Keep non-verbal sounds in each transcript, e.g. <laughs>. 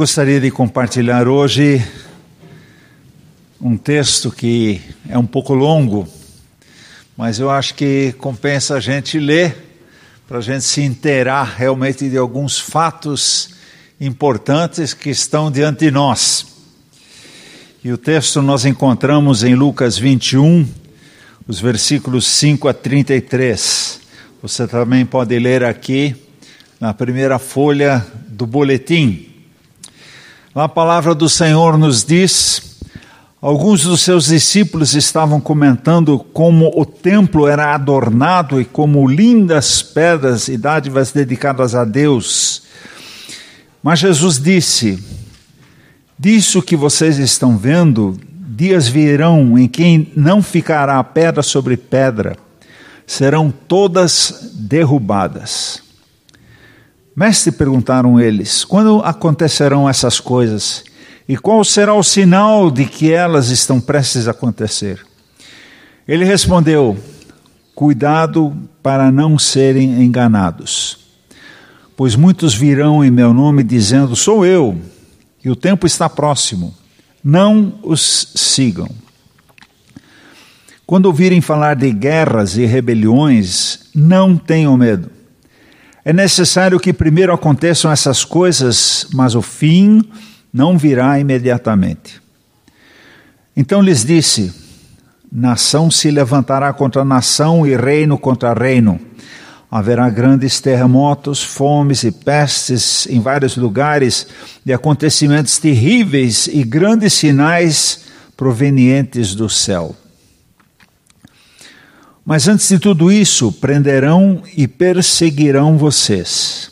Gostaria de compartilhar hoje um texto que é um pouco longo, mas eu acho que compensa a gente ler para a gente se inteirar realmente de alguns fatos importantes que estão diante de nós. E o texto nós encontramos em Lucas 21, os versículos 5 a 33. Você também pode ler aqui na primeira folha do boletim. A palavra do Senhor nos diz: alguns dos seus discípulos estavam comentando como o templo era adornado e como lindas pedras e dádivas dedicadas a Deus. Mas Jesus disse: Disso que vocês estão vendo, dias virão em que não ficará pedra sobre pedra, serão todas derrubadas. Mestre, perguntaram eles, quando acontecerão essas coisas? E qual será o sinal de que elas estão prestes a acontecer? Ele respondeu: Cuidado para não serem enganados. Pois muitos virão em meu nome dizendo: Sou eu, e o tempo está próximo. Não os sigam. Quando ouvirem falar de guerras e rebeliões, não tenham medo é necessário que primeiro aconteçam essas coisas, mas o fim não virá imediatamente. Então lhes disse: Nação se levantará contra nação e reino contra reino. Haverá grandes terremotos, fomes e pestes em vários lugares, e acontecimentos terríveis e grandes sinais provenientes do céu. Mas antes de tudo isso, prenderão e perseguirão vocês.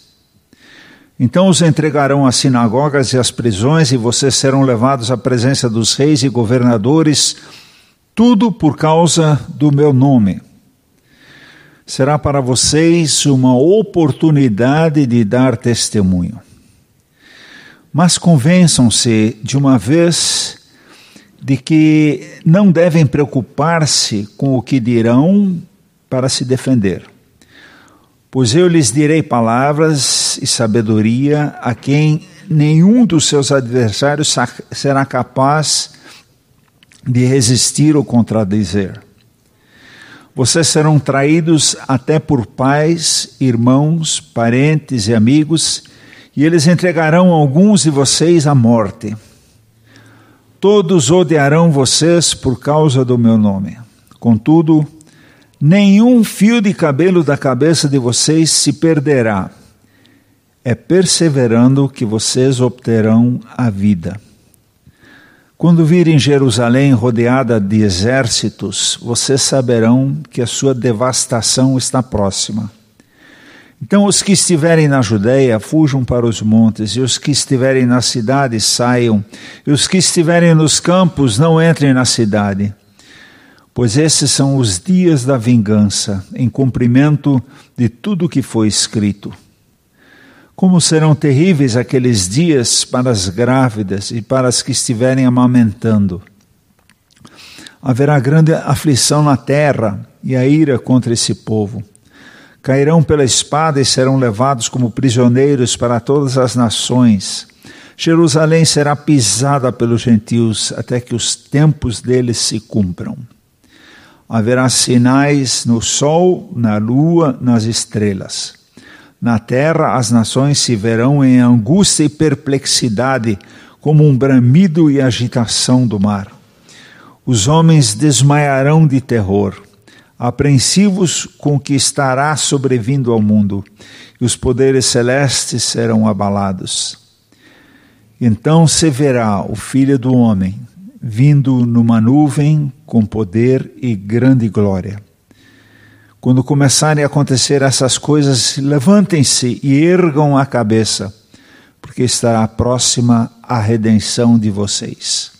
Então os entregarão às sinagogas e às prisões, e vocês serão levados à presença dos reis e governadores, tudo por causa do meu nome. Será para vocês uma oportunidade de dar testemunho. Mas convençam-se de uma vez de que não devem preocupar-se com o que dirão para se defender. Pois eu lhes direi palavras e sabedoria a quem nenhum dos seus adversários será capaz de resistir ou contradizer. Vocês serão traídos até por pais, irmãos, parentes e amigos, e eles entregarão alguns de vocês à morte Todos odiarão vocês por causa do meu nome. Contudo, nenhum fio de cabelo da cabeça de vocês se perderá. É perseverando que vocês obterão a vida. Quando virem Jerusalém rodeada de exércitos, vocês saberão que a sua devastação está próxima. Então, os que estiverem na Judéia, fujam para os montes, e os que estiverem na cidade, saiam, e os que estiverem nos campos, não entrem na cidade. Pois esses são os dias da vingança, em cumprimento de tudo o que foi escrito. Como serão terríveis aqueles dias para as grávidas e para as que estiverem amamentando. Haverá grande aflição na terra e a ira contra esse povo cairão pela espada e serão levados como prisioneiros para todas as nações. Jerusalém será pisada pelos gentios até que os tempos deles se cumpram. Haverá sinais no sol, na lua, nas estrelas. Na terra as nações se verão em angústia e perplexidade, como um bramido e agitação do mar. Os homens desmaiarão de terror apreensivos com o que estará sobrevindo ao mundo, e os poderes celestes serão abalados. Então se verá o Filho do Homem vindo numa nuvem com poder e grande glória. Quando começarem a acontecer essas coisas, levantem-se e ergam a cabeça, porque estará próxima a redenção de vocês.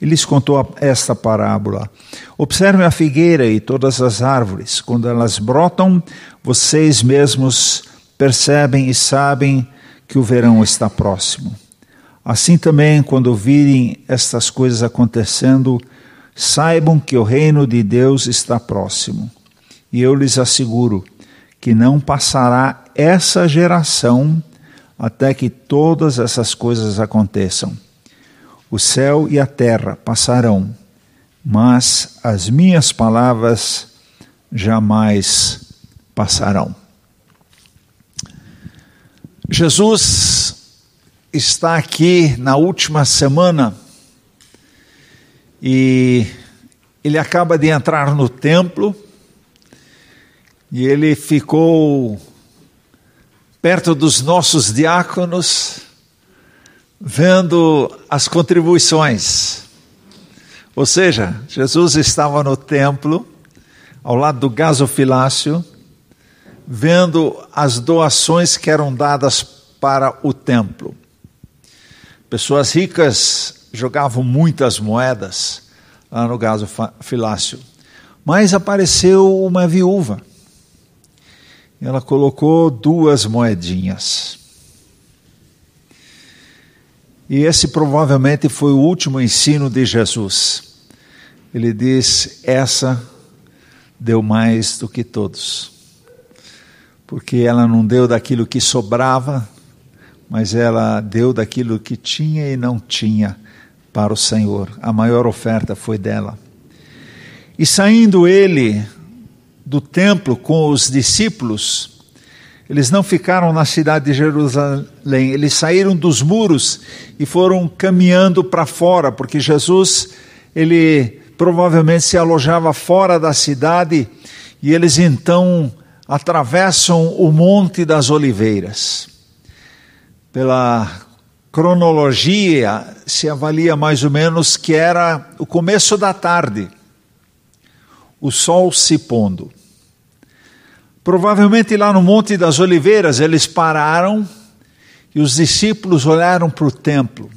Ele lhes contou esta parábola. Observem a figueira e todas as árvores. Quando elas brotam, vocês mesmos percebem e sabem que o verão está próximo. Assim também, quando virem estas coisas acontecendo, saibam que o reino de Deus está próximo. E eu lhes asseguro que não passará essa geração até que todas essas coisas aconteçam. O céu e a terra passarão, mas as minhas palavras jamais passarão. Jesus está aqui na última semana e ele acaba de entrar no templo e ele ficou perto dos nossos diáconos, vendo as contribuições. Ou seja, Jesus estava no templo, ao lado do gasofilácio, vendo as doações que eram dadas para o templo. Pessoas ricas jogavam muitas moedas lá no gasofilácio. Mas apareceu uma viúva. Ela colocou duas moedinhas. E esse provavelmente foi o último ensino de Jesus. Ele diz: Essa deu mais do que todos porque ela não deu daquilo que sobrava, mas ela deu daquilo que tinha e não tinha para o Senhor. A maior oferta foi dela. E saindo ele do templo com os discípulos, eles não ficaram na cidade de Jerusalém, eles saíram dos muros e foram caminhando para fora, porque Jesus, ele provavelmente se alojava fora da cidade e eles então atravessam o Monte das Oliveiras. Pela cronologia, se avalia mais ou menos que era o começo da tarde, o sol se pondo. Provavelmente lá no Monte das Oliveiras eles pararam e os discípulos olharam para o templo.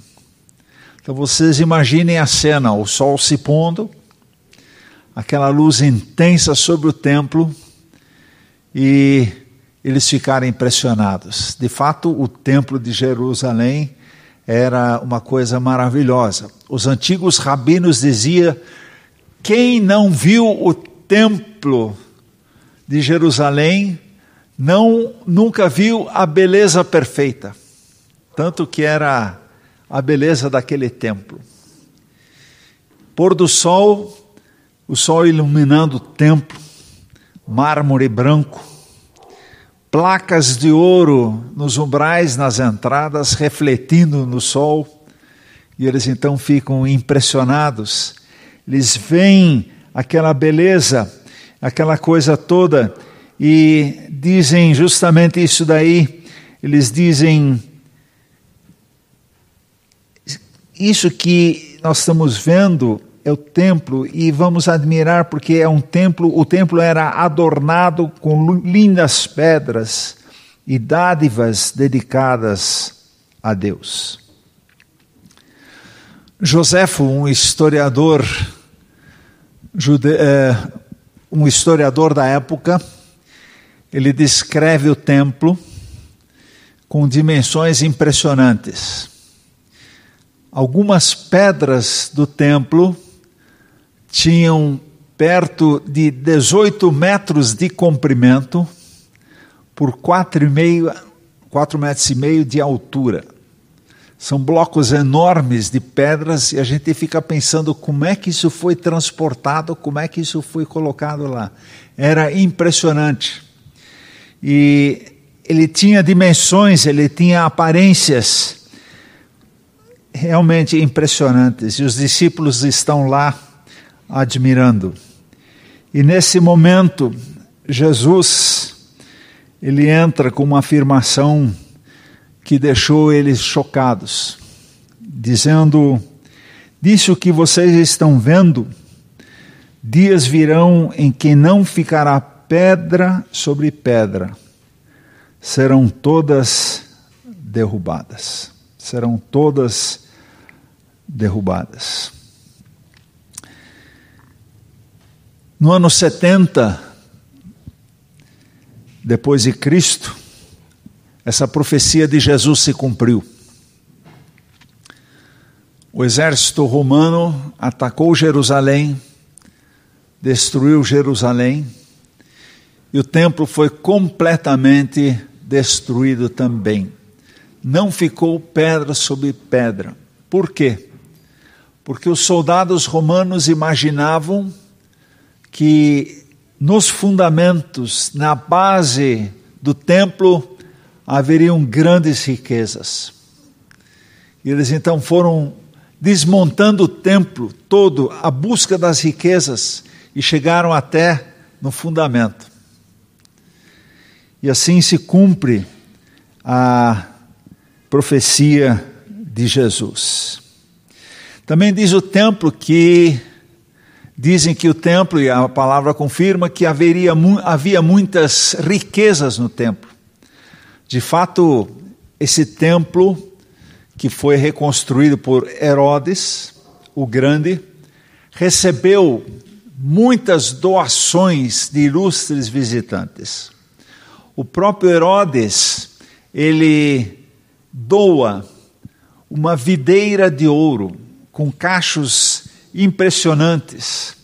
Então vocês imaginem a cena: o sol se pondo, aquela luz intensa sobre o templo e eles ficaram impressionados. De fato, o templo de Jerusalém era uma coisa maravilhosa. Os antigos rabinos diziam: quem não viu o templo de Jerusalém não nunca viu a beleza perfeita, tanto que era a beleza daquele templo. Pôr do sol, o sol iluminando o templo, mármore branco, placas de ouro nos umbrais, nas entradas, refletindo no sol, e eles então ficam impressionados. Eles veem aquela beleza, aquela coisa toda, e dizem justamente isso daí. Eles dizem: Isso que nós estamos vendo é o templo e vamos admirar porque é um templo, o templo era adornado com lindas pedras e dádivas dedicadas a Deus. Joséfo, um historiador jude, é, um historiador da época, ele descreve o templo com dimensões impressionantes. Algumas pedras do templo tinham perto de 18 metros de comprimento por 4,5 4 metros e meio de altura. São blocos enormes de pedras e a gente fica pensando como é que isso foi transportado, como é que isso foi colocado lá. Era impressionante. E ele tinha dimensões, ele tinha aparências realmente impressionantes. E os discípulos estão lá admirando. E nesse momento, Jesus, ele entra com uma afirmação que deixou eles chocados, dizendo: Disse o que vocês estão vendo, dias virão em que não ficará pedra sobre pedra, serão todas derrubadas. Serão todas derrubadas. No ano 70, depois de Cristo, essa profecia de Jesus se cumpriu. O exército romano atacou Jerusalém, destruiu Jerusalém, e o templo foi completamente destruído também. não ficou pedra sobre pedra. Por quê? Porque os soldados romanos imaginavam que nos fundamentos, na base do templo, haveriam grandes riquezas. E eles então foram desmontando o templo todo à busca das riquezas e chegaram até no fundamento. E assim se cumpre a profecia de Jesus. Também diz o templo que dizem que o templo e a palavra confirma que haveria havia muitas riquezas no templo. De fato, esse templo que foi reconstruído por Herodes o Grande recebeu muitas doações de ilustres visitantes. O próprio Herodes, ele doa uma videira de ouro com cachos impressionantes.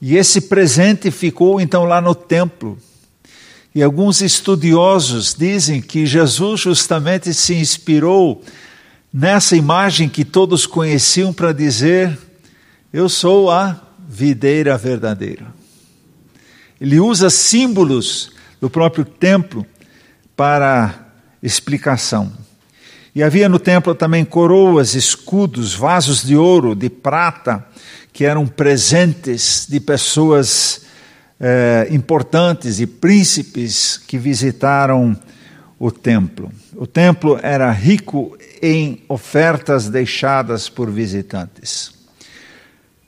E esse presente ficou então lá no templo. E alguns estudiosos dizem que Jesus justamente se inspirou nessa imagem que todos conheciam para dizer: Eu sou a videira verdadeira. Ele usa símbolos do próprio templo para explicação. E havia no templo também coroas, escudos, vasos de ouro, de prata, que eram presentes de pessoas eh, importantes e príncipes que visitaram o templo. O templo era rico em ofertas deixadas por visitantes.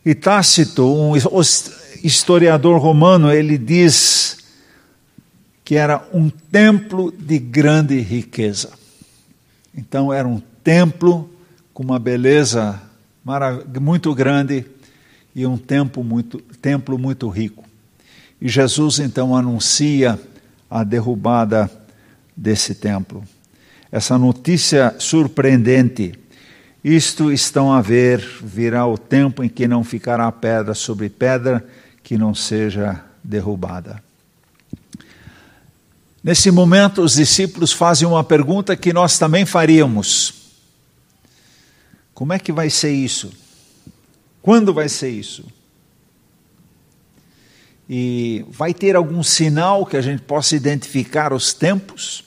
E Tácito, um historiador romano, ele diz que era um templo de grande riqueza. Então era um templo com uma beleza muito grande e um templo muito, templo muito rico. E Jesus então anuncia a derrubada desse templo. Essa notícia surpreendente. Isto estão a ver, virá o tempo em que não ficará pedra sobre pedra que não seja derrubada. Nesse momento, os discípulos fazem uma pergunta que nós também faríamos: Como é que vai ser isso? Quando vai ser isso? E vai ter algum sinal que a gente possa identificar os tempos?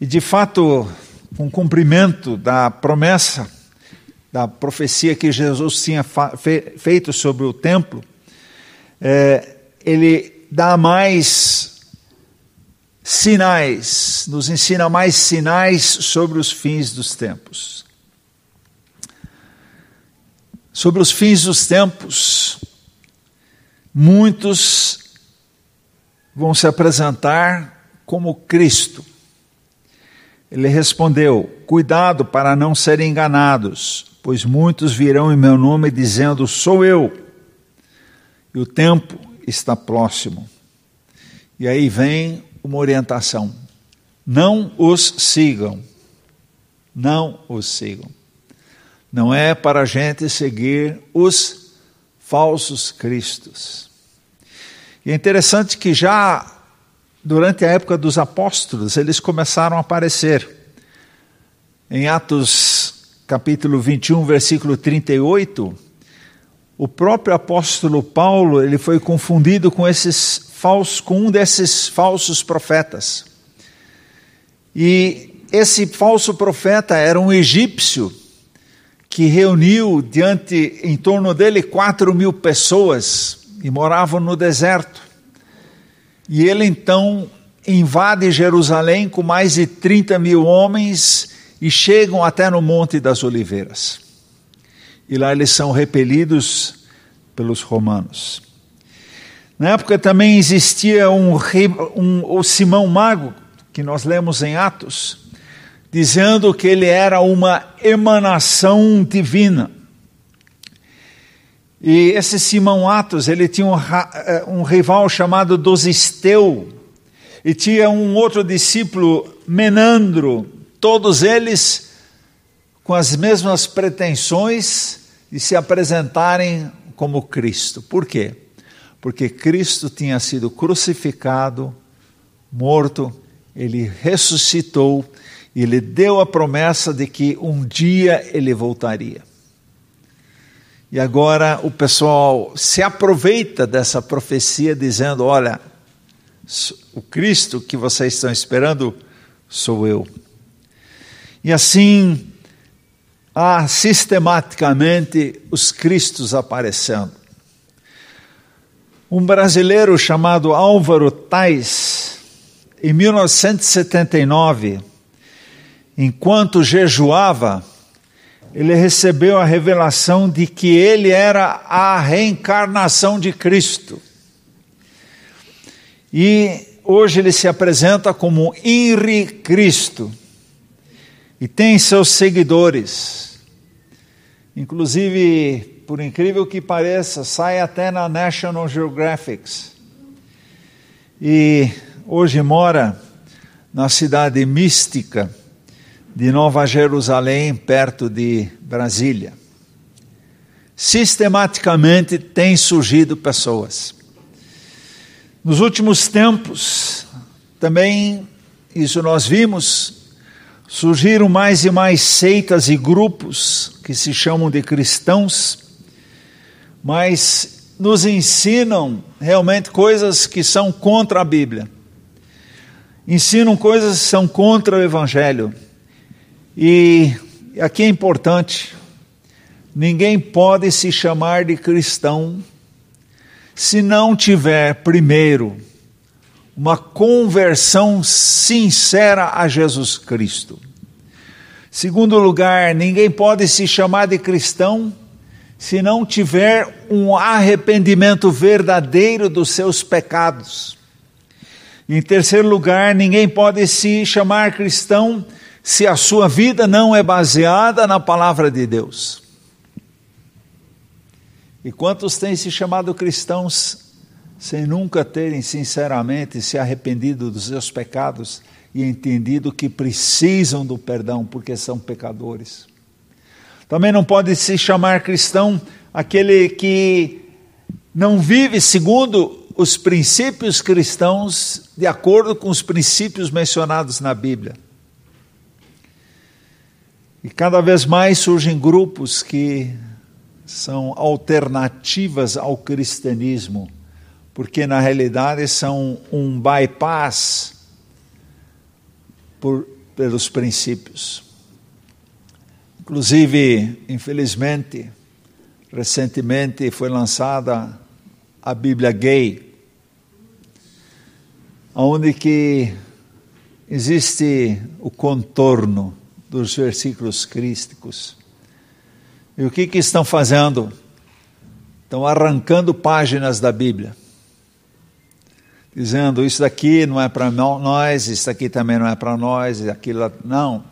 E de fato, com o cumprimento da promessa, da profecia que Jesus tinha feito sobre o templo, é, ele dá mais sinais, nos ensina mais sinais sobre os fins dos tempos. Sobre os fins dos tempos, muitos vão se apresentar como Cristo. Ele respondeu: Cuidado para não serem enganados, pois muitos virão em meu nome dizendo: Sou eu. E o tempo está próximo. E aí vem uma orientação. Não os sigam. Não os sigam. Não é para a gente seguir os falsos cristos. E é interessante que já durante a época dos apóstolos eles começaram a aparecer. Em Atos capítulo 21, versículo 38, o próprio apóstolo Paulo, ele foi confundido com esses falsos, com um desses falsos profetas. E esse falso profeta era um egípcio que reuniu diante, em torno dele, quatro mil pessoas e moravam no deserto. E ele então invade Jerusalém com mais de 30 mil homens e chegam até no Monte das Oliveiras. E lá eles são repelidos pelos romanos. Na época também existia um, um, o Simão Mago, que nós lemos em Atos, dizendo que ele era uma emanação divina. E esse Simão Atos, ele tinha um, eh, um rival chamado Dosisteu, e tinha um outro discípulo, Menandro, todos eles com as mesmas pretensões de se apresentarem como Cristo. Por quê? porque Cristo tinha sido crucificado, morto ele ressuscitou e ele deu a promessa de que um dia ele voltaria. E agora o pessoal se aproveita dessa profecia dizendo: olha, o Cristo que vocês estão esperando sou eu. E assim há sistematicamente os Cristos aparecendo. Um brasileiro chamado Álvaro Tais, em 1979, enquanto jejuava, ele recebeu a revelação de que ele era a reencarnação de Cristo. E hoje ele se apresenta como Inri Cristo e tem seus seguidores. Inclusive, por incrível que pareça, sai até na National Geographic. E hoje mora na cidade mística de Nova Jerusalém, perto de Brasília. Sistematicamente tem surgido pessoas. Nos últimos tempos, também, isso nós vimos, surgiram mais e mais seitas e grupos que se chamam de cristãos, mas nos ensinam realmente coisas que são contra a Bíblia. Ensinam coisas que são contra o Evangelho. E aqui é importante: ninguém pode se chamar de cristão se não tiver primeiro uma conversão sincera a Jesus Cristo. Segundo lugar, ninguém pode se chamar de cristão se não tiver um arrependimento verdadeiro dos seus pecados. Em terceiro lugar, ninguém pode se chamar cristão se a sua vida não é baseada na palavra de Deus. E quantos têm se chamado cristãos sem nunca terem sinceramente se arrependido dos seus pecados e entendido que precisam do perdão porque são pecadores? Também não pode se chamar cristão aquele que não vive segundo os princípios cristãos de acordo com os princípios mencionados na Bíblia. E cada vez mais surgem grupos que são alternativas ao cristianismo, porque na realidade são um bypass por, pelos princípios. Inclusive, infelizmente, recentemente foi lançada a Bíblia Gay, onde que existe o contorno dos versículos crísticos. E o que, que estão fazendo? Estão arrancando páginas da Bíblia, dizendo: Isso daqui não é para nós, isso daqui também não é para nós, aquilo. Não.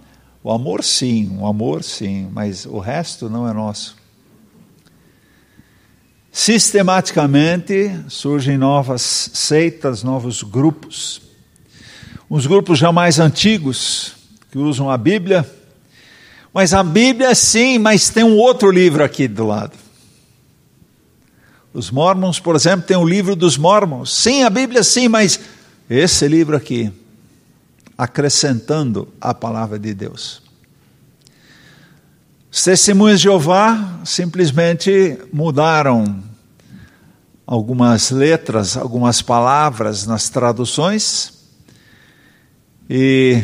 O amor, sim, o amor, sim, mas o resto não é nosso. Sistematicamente surgem novas seitas, novos grupos. Os grupos já mais antigos, que usam a Bíblia, mas a Bíblia sim, mas tem um outro livro aqui do lado. Os Mormons, por exemplo, tem o livro dos Mormons. Sim, a Bíblia sim, mas esse livro aqui, acrescentando a palavra de Deus. Os testemunhos de Jeová simplesmente mudaram algumas letras, algumas palavras nas traduções, e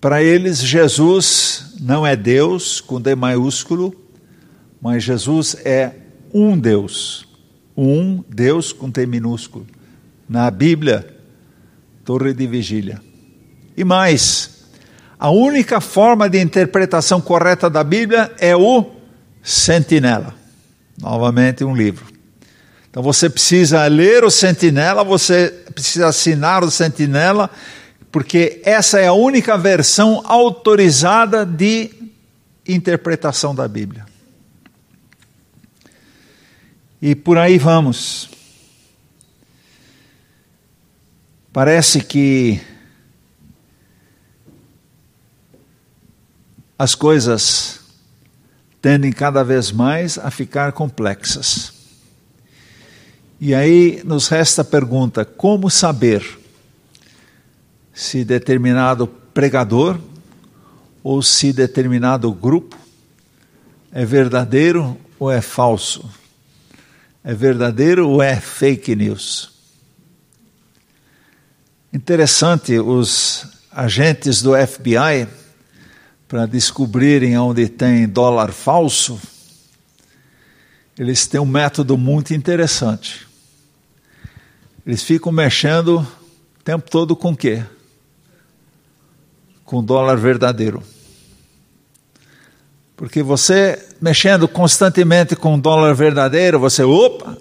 para eles Jesus não é Deus com D maiúsculo, mas Jesus é um Deus. Um Deus com T minúsculo. Na Bíblia, torre de vigília. E mais, a única forma de interpretação correta da Bíblia é o sentinela. Novamente, um livro. Então você precisa ler o sentinela, você precisa assinar o sentinela porque essa é a única versão autorizada de interpretação da Bíblia. E por aí vamos. Parece que as coisas tendem cada vez mais a ficar complexas. E aí nos resta a pergunta: como saber se determinado pregador ou se determinado grupo é verdadeiro ou é falso? É verdadeiro ou é fake news? Interessante, os agentes do FBI, para descobrirem onde tem dólar falso, eles têm um método muito interessante. Eles ficam mexendo o tempo todo com o quê? Com dólar verdadeiro. Porque você mexendo constantemente com dólar verdadeiro, você, opa,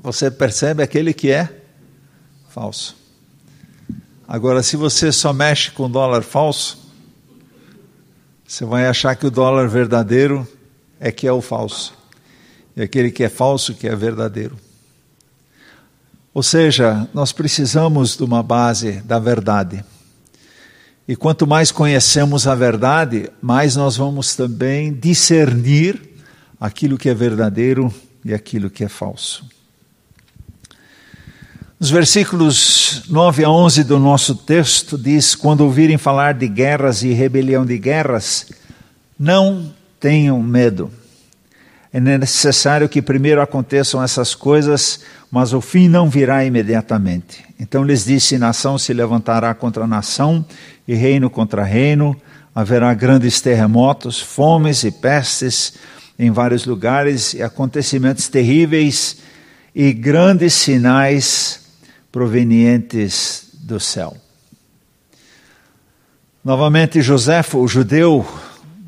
você percebe aquele que é falso. Agora, se você só mexe com dólar falso, você vai achar que o dólar verdadeiro é que é o falso. E aquele que é falso que é verdadeiro. Ou seja, nós precisamos de uma base da verdade. E quanto mais conhecemos a verdade, mais nós vamos também discernir aquilo que é verdadeiro e aquilo que é falso. Nos versículos 9 a 11 do nosso texto diz: Quando ouvirem falar de guerras e rebelião de guerras, não tenham medo. É necessário que primeiro aconteçam essas coisas, mas o fim não virá imediatamente. Então lhes disse: nação se levantará contra nação e reino contra reino, haverá grandes terremotos, fomes e pestes em vários lugares, e acontecimentos terríveis e grandes sinais provenientes do céu. Novamente, Joséfo, o judeu,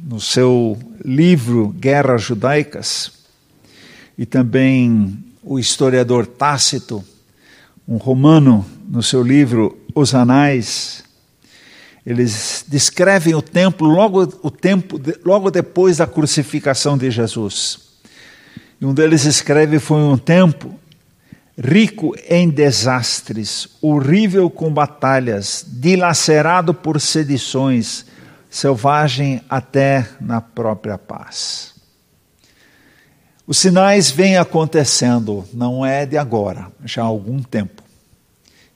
no seu livro Guerras Judaicas, e também o historiador Tácito, um romano, no seu livro Os Anais, eles descrevem o templo logo, o tempo, logo depois da crucificação de Jesus. E um deles escreve: Foi um tempo rico em desastres, horrível com batalhas, dilacerado por sedições, selvagem até na própria paz. Os sinais vêm acontecendo, não é de agora, já há algum tempo.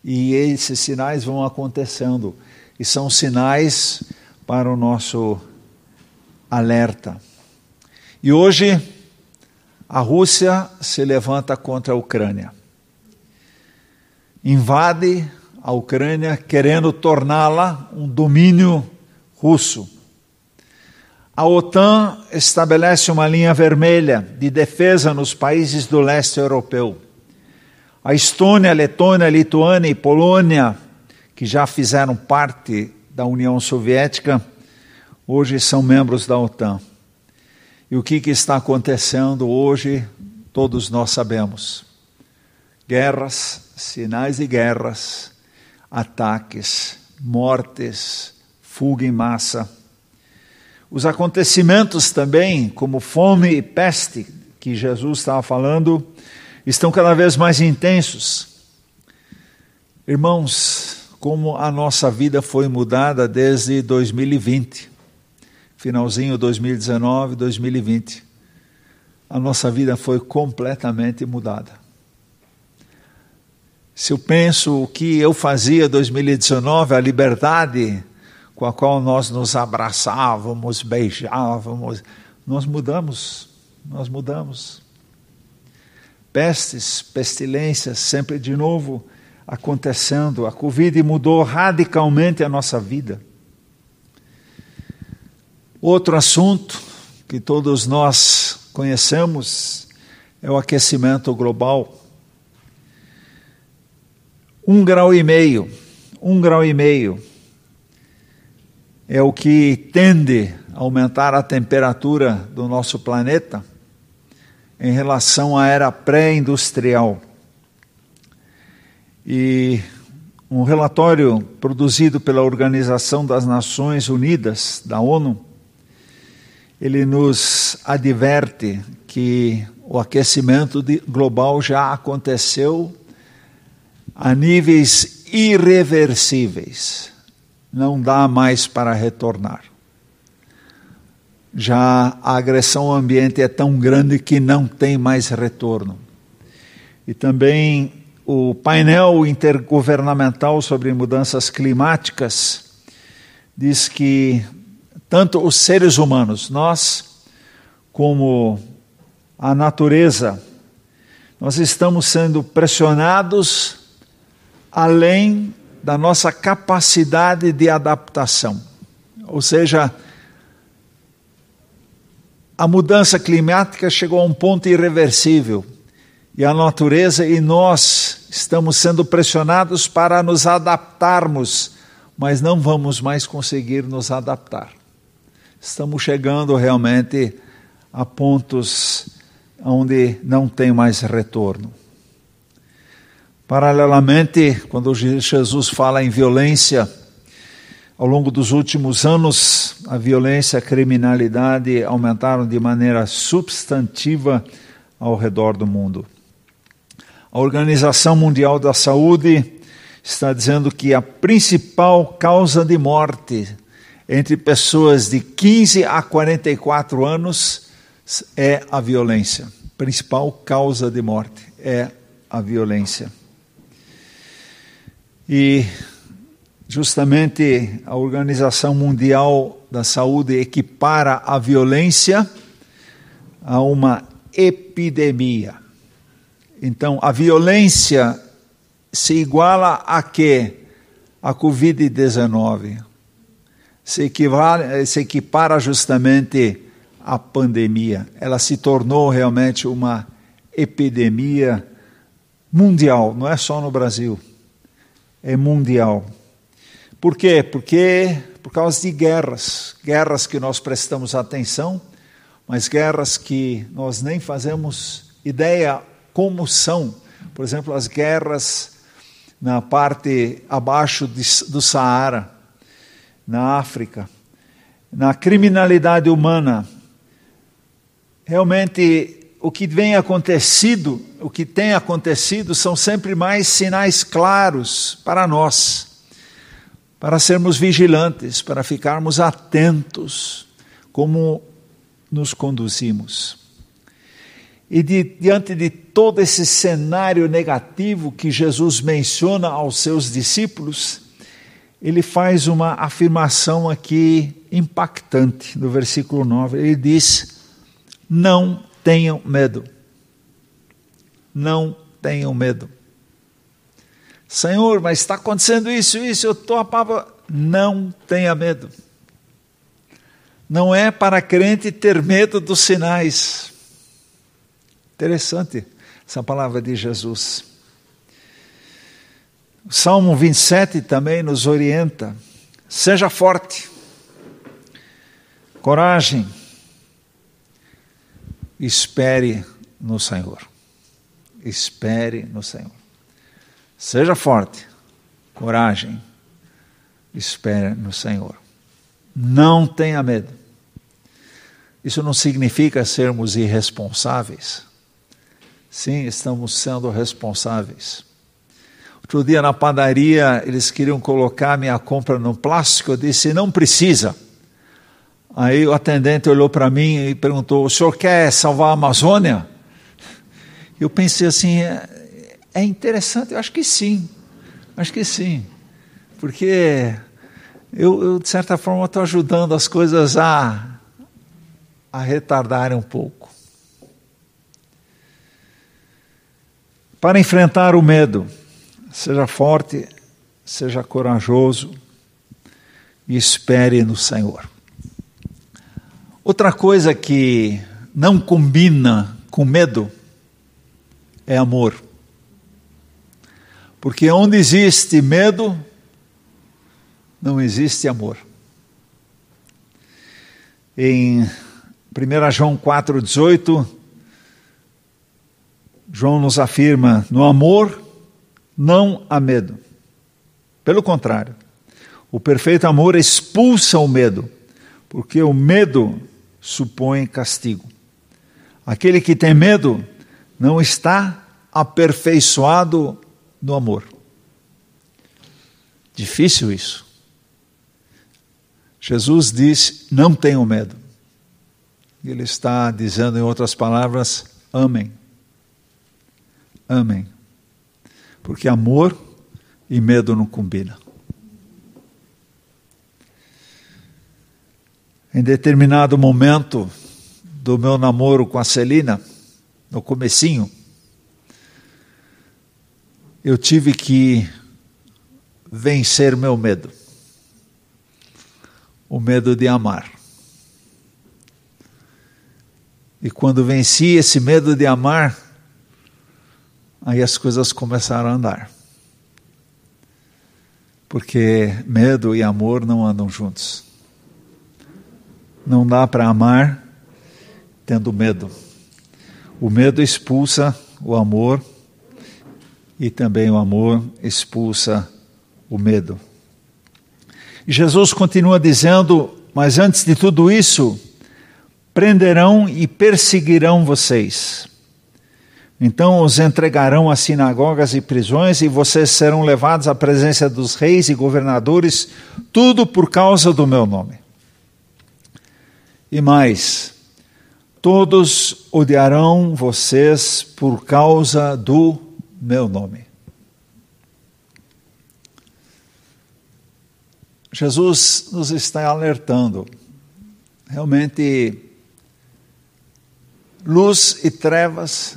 E esses sinais vão acontecendo e são sinais para o nosso alerta. E hoje a Rússia se levanta contra a Ucrânia. Invade a Ucrânia querendo torná-la um domínio russo. A OTAN estabelece uma linha vermelha de defesa nos países do leste europeu. A Estônia, Letônia, Lituânia e Polônia que já fizeram parte da União Soviética, hoje são membros da OTAN. E o que, que está acontecendo hoje, todos nós sabemos. Guerras, sinais de guerras, ataques, mortes, fuga em massa. Os acontecimentos também, como fome e peste, que Jesus estava falando, estão cada vez mais intensos. Irmãos, como a nossa vida foi mudada desde 2020, finalzinho 2019, 2020. A nossa vida foi completamente mudada. Se eu penso o que eu fazia em 2019, a liberdade com a qual nós nos abraçávamos, beijávamos, nós mudamos, nós mudamos. Pestes, pestilências, sempre de novo acontecendo. A Covid mudou radicalmente a nossa vida. Outro assunto que todos nós conhecemos é o aquecimento global. Um grau e meio, um grau e meio é o que tende a aumentar a temperatura do nosso planeta em relação à era pré-industrial. E um relatório produzido pela Organização das Nações Unidas, da ONU, ele nos adverte que o aquecimento global já aconteceu a níveis irreversíveis. Não dá mais para retornar. Já a agressão ao ambiente é tão grande que não tem mais retorno. E também o painel intergovernamental sobre mudanças climáticas diz que tanto os seres humanos, nós, como a natureza, nós estamos sendo pressionados além da nossa capacidade de adaptação. Ou seja, a mudança climática chegou a um ponto irreversível e a natureza e nós estamos sendo pressionados para nos adaptarmos, mas não vamos mais conseguir nos adaptar. Estamos chegando realmente a pontos onde não tem mais retorno. Paralelamente, quando Jesus fala em violência, ao longo dos últimos anos, a violência e a criminalidade aumentaram de maneira substantiva ao redor do mundo. A Organização Mundial da Saúde está dizendo que a principal causa de morte entre pessoas de 15 a 44 anos é a violência. Principal causa de morte é a violência. E justamente a Organização Mundial da Saúde equipara a violência a uma epidemia. Então, a violência se iguala a quê? A Covid-19. Se, se equipara justamente à pandemia. Ela se tornou realmente uma epidemia mundial, não é só no Brasil, mundial. Por quê? Porque por causa de guerras, guerras que nós prestamos atenção, mas guerras que nós nem fazemos ideia como são, por exemplo, as guerras na parte abaixo de, do Saara, na África, na criminalidade humana. Realmente, o que vem acontecido, o que tem acontecido, são sempre mais sinais claros para nós, para sermos vigilantes, para ficarmos atentos como nos conduzimos. E de, diante de todo esse cenário negativo que Jesus menciona aos seus discípulos, ele faz uma afirmação aqui impactante no versículo 9. Ele diz: Não tenham medo. Não tenham medo. Senhor, mas está acontecendo isso, isso, eu estou apavor. Não tenha medo. Não é para crente ter medo dos sinais. Interessante essa palavra de Jesus. O Salmo 27 também nos orienta. Seja forte, coragem, espere no Senhor. Espere no Senhor. Seja forte, coragem, espere no Senhor. Não tenha medo. Isso não significa sermos irresponsáveis. Sim, estamos sendo responsáveis. Outro dia na padaria, eles queriam colocar minha compra no plástico, eu disse: não precisa. Aí o atendente olhou para mim e perguntou: o senhor quer salvar a Amazônia? Eu pensei assim: é, é interessante, eu acho que sim, acho que sim, porque eu, eu de certa forma estou ajudando as coisas a, a retardarem um pouco. para enfrentar o medo. Seja forte, seja corajoso e espere no Senhor. Outra coisa que não combina com medo é amor. Porque onde existe medo, não existe amor. Em 1 João 4,18 João nos afirma: no amor não há medo. Pelo contrário, o perfeito amor expulsa o medo, porque o medo supõe castigo. Aquele que tem medo não está aperfeiçoado no amor. Difícil isso. Jesus diz: não tenham medo. Ele está dizendo, em outras palavras, amem amem. Porque amor e medo não combinam. Em determinado momento do meu namoro com a Celina, no comecinho, eu tive que vencer meu medo. O medo de amar. E quando venci esse medo de amar, aí as coisas começaram a andar. Porque medo e amor não andam juntos. Não dá para amar tendo medo. O medo expulsa o amor e também o amor expulsa o medo. Jesus continua dizendo: Mas antes de tudo isso, prenderão e perseguirão vocês. Então os entregarão às sinagogas e prisões, e vocês serão levados à presença dos reis e governadores, tudo por causa do meu nome. E mais, todos odiarão vocês por causa do meu nome. Jesus nos está alertando. Realmente, luz e trevas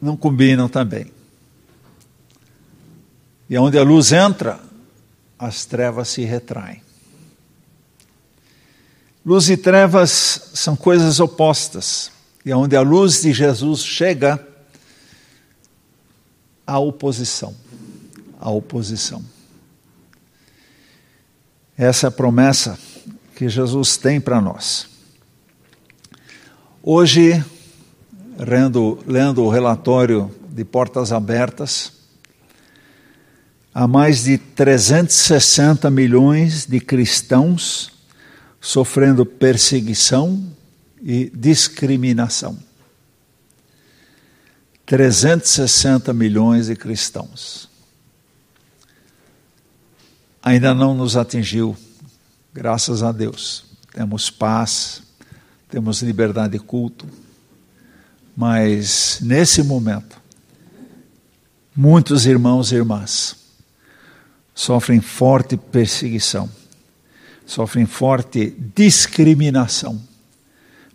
não combinam também. E onde a luz entra, as trevas se retraem. Luz e trevas são coisas opostas. E onde a luz de Jesus chega, a oposição. A oposição. Essa é a promessa que Jesus tem para nós. Hoje, lendo, lendo o relatório de Portas Abertas, há mais de 360 milhões de cristãos sofrendo perseguição e discriminação. 360 milhões de cristãos. Ainda não nos atingiu, graças a Deus. Temos paz, temos liberdade de culto, mas nesse momento, muitos irmãos e irmãs sofrem forte perseguição, sofrem forte discriminação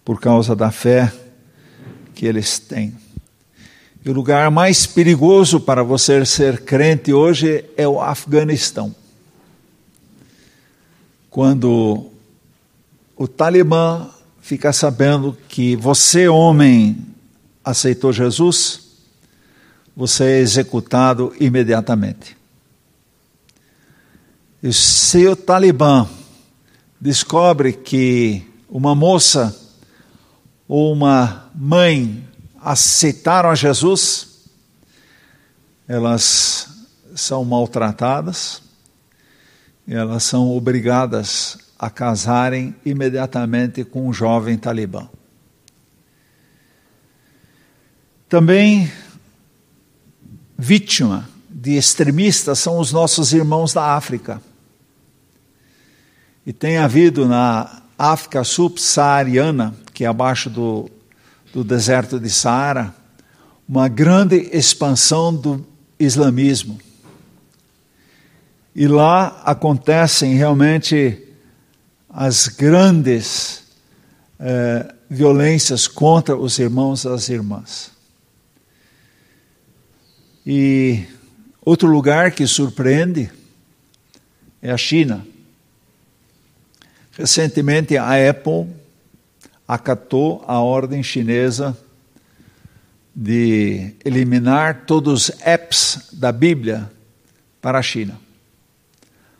por causa da fé que eles têm. E o lugar mais perigoso para você ser crente hoje é o Afeganistão. Quando o Talibã fica sabendo que você, homem, aceitou Jesus, você é executado imediatamente. E se o Talibã descobre que uma moça ou uma mãe aceitaram a Jesus, elas são maltratadas, elas são obrigadas a casarem imediatamente com um jovem talibã. Também vítima de extremistas são os nossos irmãos da África. E tem havido na África subsaariana, que é abaixo do do deserto de Saara, uma grande expansão do islamismo. E lá acontecem realmente as grandes eh, violências contra os irmãos e as irmãs. E outro lugar que surpreende é a China. Recentemente a Apple acatou a ordem chinesa de eliminar todos os apps da Bíblia para a China.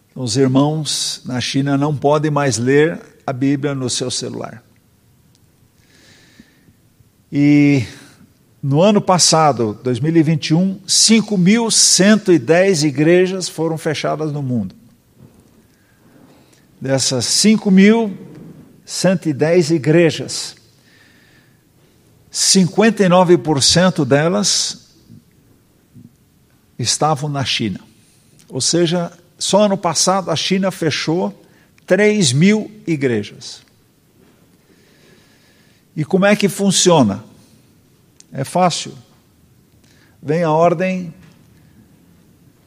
Então, os irmãos na China não podem mais ler a Bíblia no seu celular. E no ano passado, 2021, 5.110 igrejas foram fechadas no mundo. Dessas 5.000, 110 igrejas. 59% delas estavam na China. Ou seja, só ano passado a China fechou 3 mil igrejas. E como é que funciona? É fácil. Vem a ordem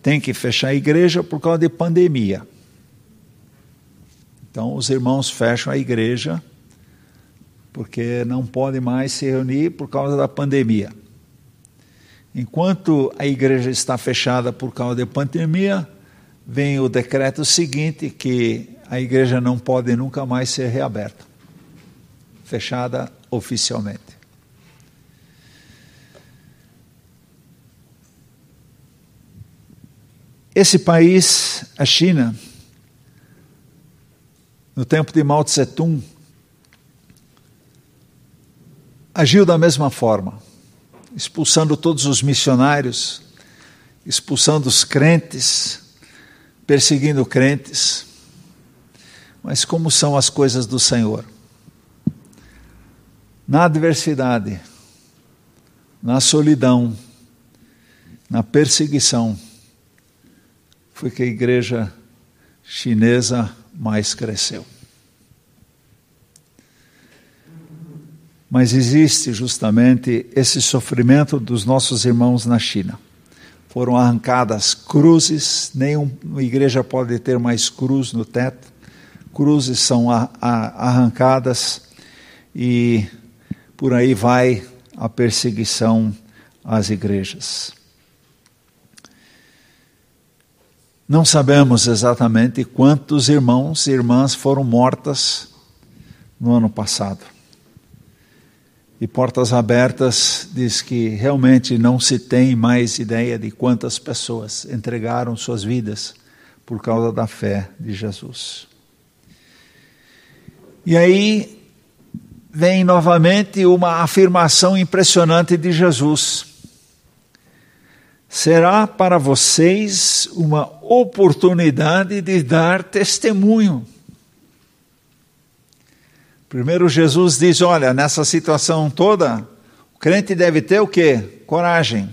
tem que fechar a igreja por causa de pandemia. Então, os irmãos fecham a igreja porque não podem mais se reunir por causa da pandemia. Enquanto a igreja está fechada por causa da pandemia, vem o decreto seguinte que a igreja não pode nunca mais ser reaberta, fechada oficialmente. Esse país, a China, no tempo de Mao Tse Tung, agiu da mesma forma, expulsando todos os missionários, expulsando os crentes, perseguindo crentes. Mas como são as coisas do Senhor? Na adversidade, na solidão, na perseguição, foi que a igreja chinesa mais cresceu. Mas existe justamente esse sofrimento dos nossos irmãos na China. Foram arrancadas cruzes, nenhuma igreja pode ter mais cruz no teto. Cruzes são arrancadas e por aí vai a perseguição às igrejas. Não sabemos exatamente quantos irmãos e irmãs foram mortas no ano passado. E Portas Abertas diz que realmente não se tem mais ideia de quantas pessoas entregaram suas vidas por causa da fé de Jesus. E aí vem novamente uma afirmação impressionante de Jesus será para vocês uma oportunidade de dar testemunho. Primeiro Jesus diz: olha, nessa situação toda, o crente deve ter o quê? Coragem.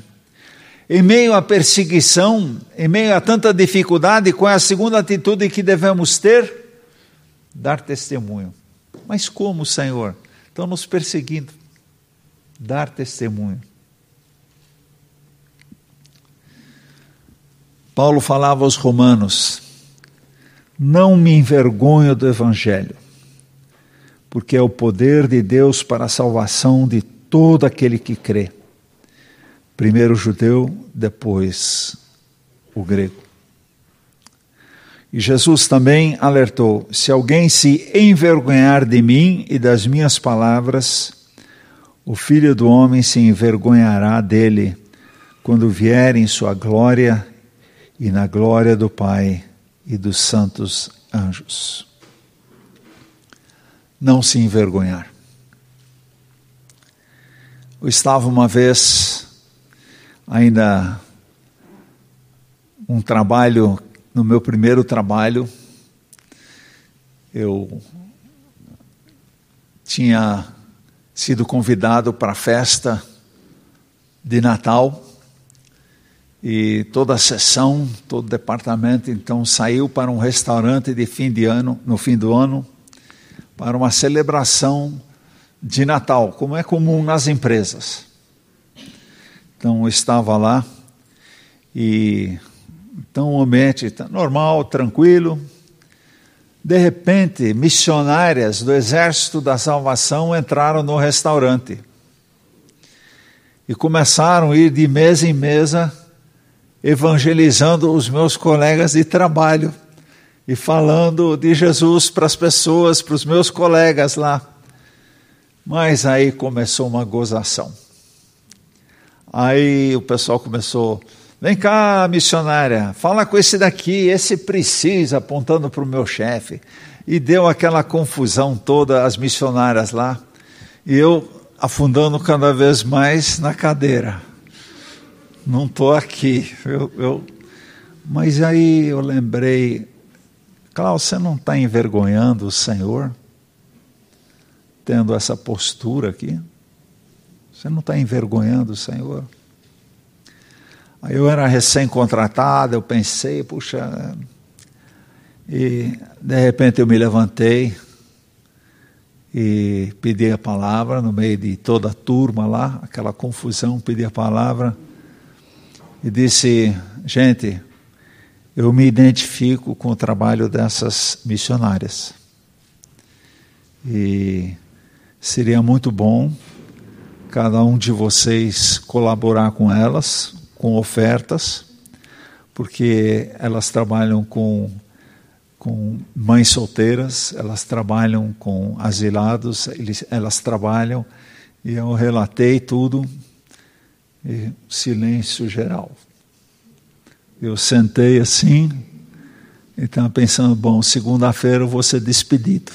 Em meio à perseguição, em meio a tanta dificuldade, qual é a segunda atitude que devemos ter? Dar testemunho. Mas como, Senhor? Estão nos perseguindo. Dar testemunho. Paulo falava aos Romanos: Não me envergonho do Evangelho, porque é o poder de Deus para a salvação de todo aquele que crê. Primeiro o judeu, depois o grego. E Jesus também alertou: se alguém se envergonhar de mim e das minhas palavras, o filho do homem se envergonhará dele quando vier em sua glória e na glória do Pai e dos santos anjos. Não se envergonhar. Eu estava uma vez, ainda um trabalho, no meu primeiro trabalho, eu tinha sido convidado para a festa de Natal e toda a sessão, todo o departamento, então saiu para um restaurante de fim de ano, no fim do ano, para uma celebração de Natal, como é comum nas empresas. Então eu estava lá e então o ambiente normal, tranquilo. De repente, missionárias do Exército da Salvação entraram no restaurante e começaram a ir de mesa em mesa evangelizando os meus colegas de trabalho e falando de Jesus para as pessoas, para os meus colegas lá. Mas aí começou uma gozação. Aí o pessoal começou, vem cá, missionária, fala com esse daqui, esse precisa, apontando para o meu chefe. E deu aquela confusão toda, as missionárias lá, e eu afundando cada vez mais na cadeira não estou aqui. Eu, eu, mas aí eu lembrei, Cláudio, você não está envergonhando o Senhor? Tendo essa postura aqui? Você não está envergonhando o Senhor? Aí eu era recém-contratado, eu pensei, puxa. E de repente eu me levantei e pedi a palavra no meio de toda a turma lá, aquela confusão, pedi a palavra e disse: Gente, eu me identifico com o trabalho dessas missionárias. E seria muito bom cada um de vocês colaborar com elas, com ofertas, porque elas trabalham com, com mães solteiras, elas trabalham com asilados, eles, elas trabalham, e eu relatei tudo, e silêncio geral. Eu sentei assim, e estava pensando, bom, segunda-feira eu vou ser despedido.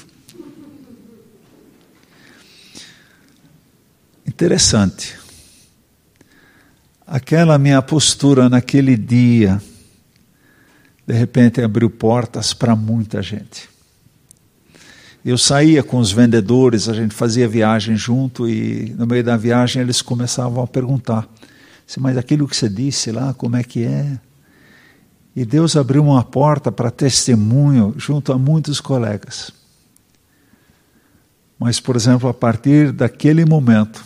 Interessante. Aquela minha postura naquele dia, de repente abriu portas para muita gente. Eu saía com os vendedores, a gente fazia viagem junto e no meio da viagem eles começavam a perguntar: mas aquilo que você disse lá, como é que é? E Deus abriu uma porta para testemunho junto a muitos colegas. Mas, por exemplo, a partir daquele momento,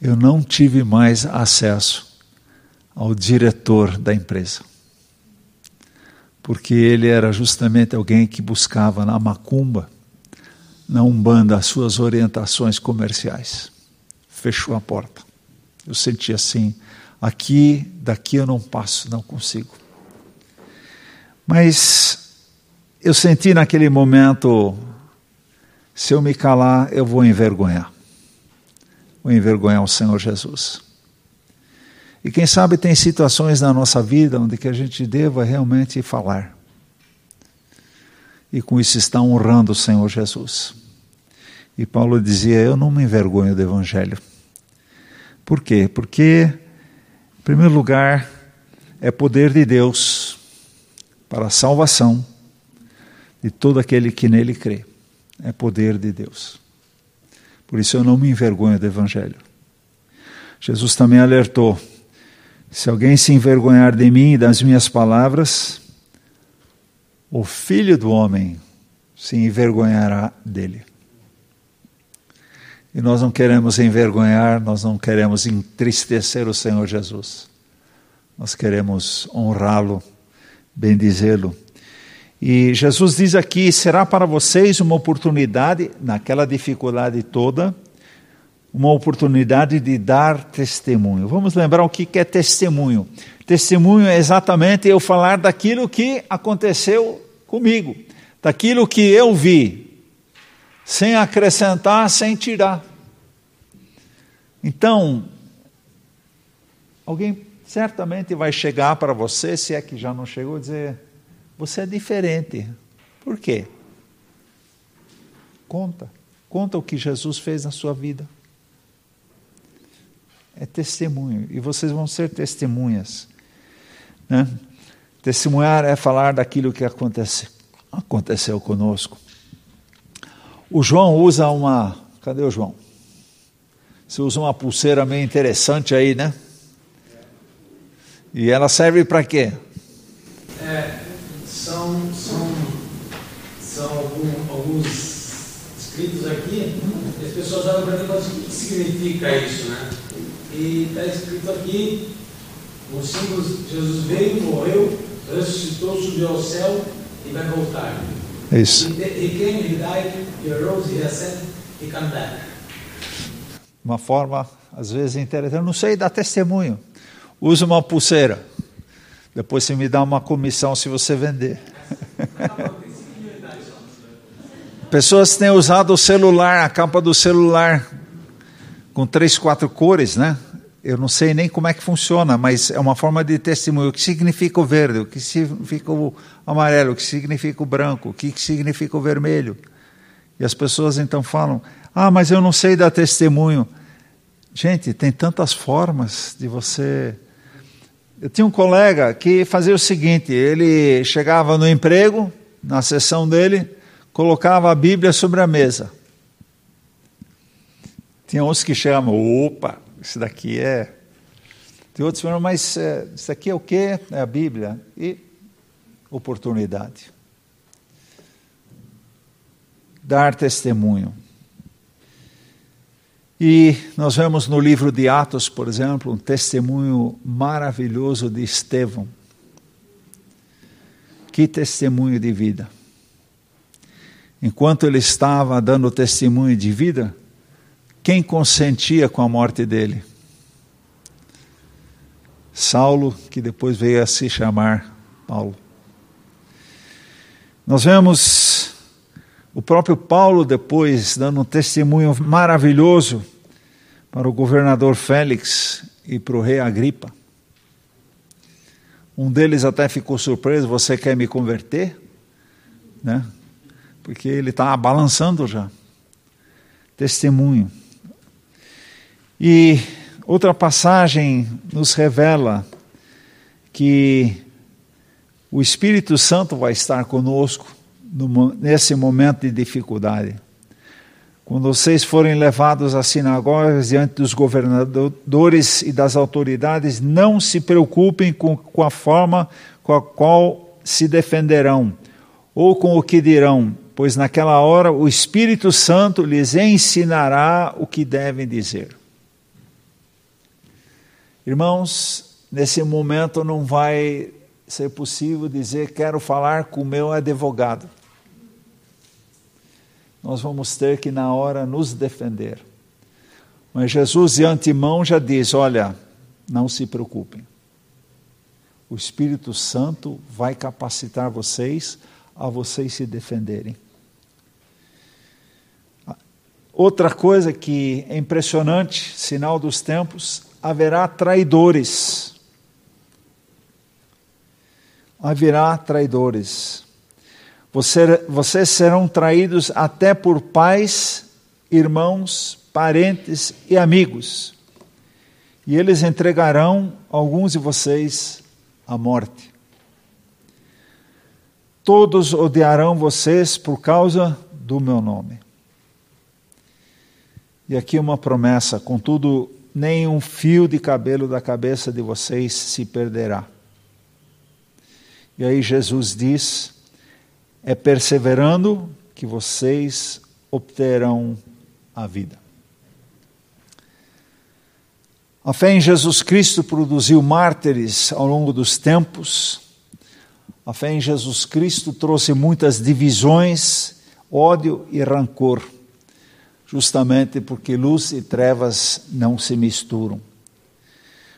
eu não tive mais acesso ao diretor da empresa. Porque ele era justamente alguém que buscava na macumba, na umbanda, as suas orientações comerciais. Fechou a porta. Eu senti assim, aqui, daqui eu não passo, não consigo. Mas eu senti naquele momento, se eu me calar, eu vou envergonhar ou envergonhar o Senhor Jesus. E quem sabe tem situações na nossa vida onde que a gente deva realmente falar. E com isso está honrando o Senhor Jesus. E Paulo dizia: Eu não me envergonho do Evangelho. Por quê? Porque, em primeiro lugar, é poder de Deus para a salvação de todo aquele que nele crê. É poder de Deus. Por isso eu não me envergonho do Evangelho. Jesus também alertou: se alguém se envergonhar de mim e das minhas palavras, o filho do homem se envergonhará dele. E nós não queremos envergonhar, nós não queremos entristecer o Senhor Jesus. Nós queremos honrá-lo, bendizê-lo. E Jesus diz aqui: será para vocês uma oportunidade, naquela dificuldade toda, uma oportunidade de dar testemunho. Vamos lembrar o que é testemunho. Testemunho é exatamente eu falar daquilo que aconteceu comigo, daquilo que eu vi, sem acrescentar, sem tirar. Então, alguém certamente vai chegar para você, se é que já não chegou, dizer você é diferente. Por quê? Conta. Conta o que Jesus fez na sua vida. É testemunho. E vocês vão ser testemunhas. Né? Testemunhar é falar daquilo que acontece, aconteceu conosco. O João usa uma. Cadê o João? Você usa uma pulseira meio interessante aí, né? E ela serve para quê? É, são, são, são algum, alguns escritos aqui, as pessoas olham para mim assim, o que significa isso, né? E está escrito aqui, o símbolo, Jesus veio, morreu, ressuscitou, subiu ao céu e vai voltar. Isso. He, he came, he died, he arose, he ascended, he came back. Uma forma, às vezes, interessante. Eu não sei dar testemunho. Usa uma pulseira. Depois você me dá uma comissão se você vender. <laughs> Pessoas têm usado o celular, a capa do celular, com três, quatro cores, né? Eu não sei nem como é que funciona, mas é uma forma de testemunho. O que significa o verde? O que significa o amarelo? O que significa o branco? O que significa o vermelho? E as pessoas então falam: Ah, mas eu não sei dar testemunho. Gente, tem tantas formas de você eu tinha um colega que fazia o seguinte: ele chegava no emprego, na sessão dele, colocava a Bíblia sobre a mesa. Tinha uns que chamam, opa, isso daqui é. Tem outros falam, mas é, isso aqui é o quê? É a Bíblia. E oportunidade. Dar testemunho. E nós vemos no livro de Atos, por exemplo, um testemunho maravilhoso de Estevão. Que testemunho de vida. Enquanto ele estava dando testemunho de vida, quem consentia com a morte dele? Saulo, que depois veio a se chamar Paulo. Nós vemos o próprio Paulo depois dando um testemunho maravilhoso para o governador Félix e para o rei Agripa. Um deles até ficou surpreso: Você quer me converter? Né? Porque ele está balançando já. Testemunho. E outra passagem nos revela que o Espírito Santo vai estar conosco nesse momento de dificuldade. Quando vocês forem levados às sinagogas diante dos governadores e das autoridades, não se preocupem com, com a forma com a qual se defenderão ou com o que dirão, pois naquela hora o Espírito Santo lhes ensinará o que devem dizer. Irmãos, nesse momento não vai ser possível dizer quero falar com o meu advogado nós vamos ter que, na hora, nos defender. Mas Jesus, de antemão, já diz: olha, não se preocupem. O Espírito Santo vai capacitar vocês a vocês se defenderem. Outra coisa que é impressionante, sinal dos tempos, haverá traidores. Haverá traidores. Você, vocês serão traídos até por pais, irmãos, parentes e amigos. E eles entregarão alguns de vocês à morte. Todos odiarão vocês por causa do meu nome. E aqui uma promessa: contudo, nem um fio de cabelo da cabeça de vocês se perderá. E aí Jesus diz: é perseverando que vocês obterão a vida. A fé em Jesus Cristo produziu mártires ao longo dos tempos. A fé em Jesus Cristo trouxe muitas divisões, ódio e rancor, justamente porque luz e trevas não se misturam.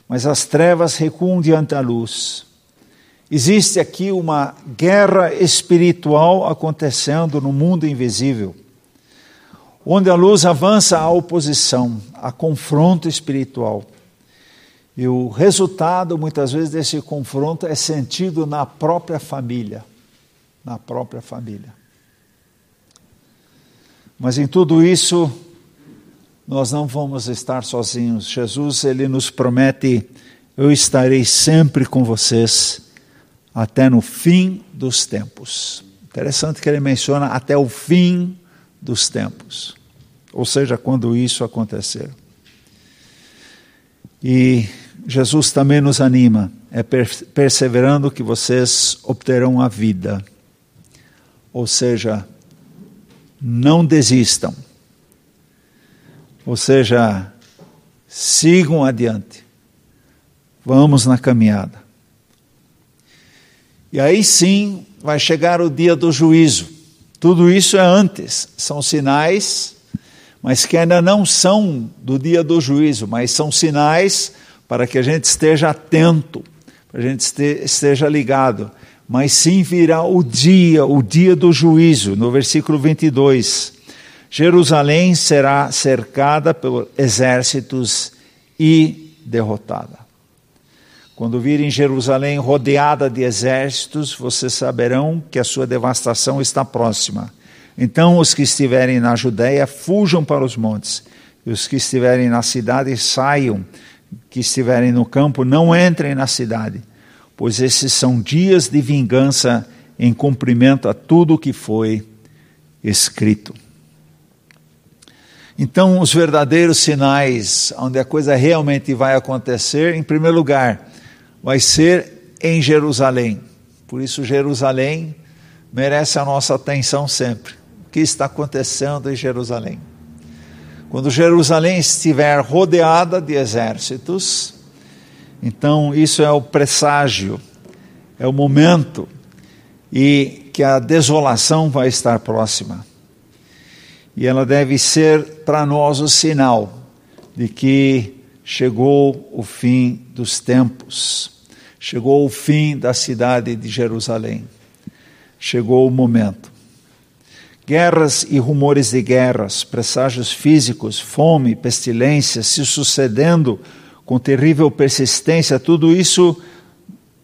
Mas as trevas recuam diante da luz. Existe aqui uma guerra espiritual acontecendo no mundo invisível, onde a luz avança à oposição, a confronto espiritual. E o resultado, muitas vezes, desse confronto é sentido na própria família. Na própria família. Mas em tudo isso, nós não vamos estar sozinhos. Jesus, ele nos promete: eu estarei sempre com vocês até no fim dos tempos. Interessante que ele menciona até o fim dos tempos, ou seja, quando isso acontecer. E Jesus também nos anima, é perseverando que vocês obterão a vida. Ou seja, não desistam. Ou seja, sigam adiante. Vamos na caminhada. E aí sim vai chegar o dia do juízo. Tudo isso é antes, são sinais, mas que ainda não são do dia do juízo, mas são sinais para que a gente esteja atento, para a gente esteja ligado. Mas sim virá o dia, o dia do juízo, no versículo 22. Jerusalém será cercada pelos exércitos e derrotada. Quando virem Jerusalém rodeada de exércitos, vocês saberão que a sua devastação está próxima. Então os que estiverem na Judéia fujam para os montes, e os que estiverem na cidade saiam, que estiverem no campo não entrem na cidade, pois esses são dias de vingança em cumprimento a tudo o que foi escrito. Então, os verdadeiros sinais onde a coisa realmente vai acontecer, em primeiro lugar, vai ser em Jerusalém. Por isso, Jerusalém merece a nossa atenção sempre. O que está acontecendo em Jerusalém? Quando Jerusalém estiver rodeada de exércitos, então isso é o presságio, é o momento. e que a desolação vai estar próxima. E ela deve ser para nós o sinal de que chegou o fim dos tempos, chegou o fim da cidade de Jerusalém, chegou o momento. Guerras e rumores de guerras, presságios físicos, fome, pestilências se sucedendo com terrível persistência, tudo isso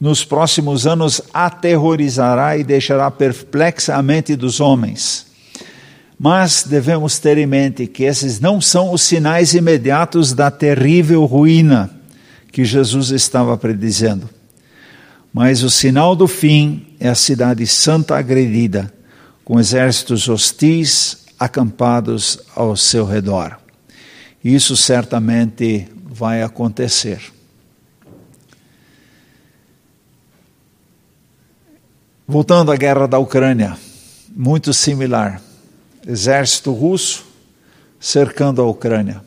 nos próximos anos aterrorizará e deixará perplexa a mente dos homens. Mas devemos ter em mente que esses não são os sinais imediatos da terrível ruína que Jesus estava predizendo. Mas o sinal do fim é a cidade santa agredida com exércitos hostis acampados ao seu redor. Isso certamente vai acontecer. Voltando à guerra da Ucrânia, muito similar. Exército russo cercando a Ucrânia.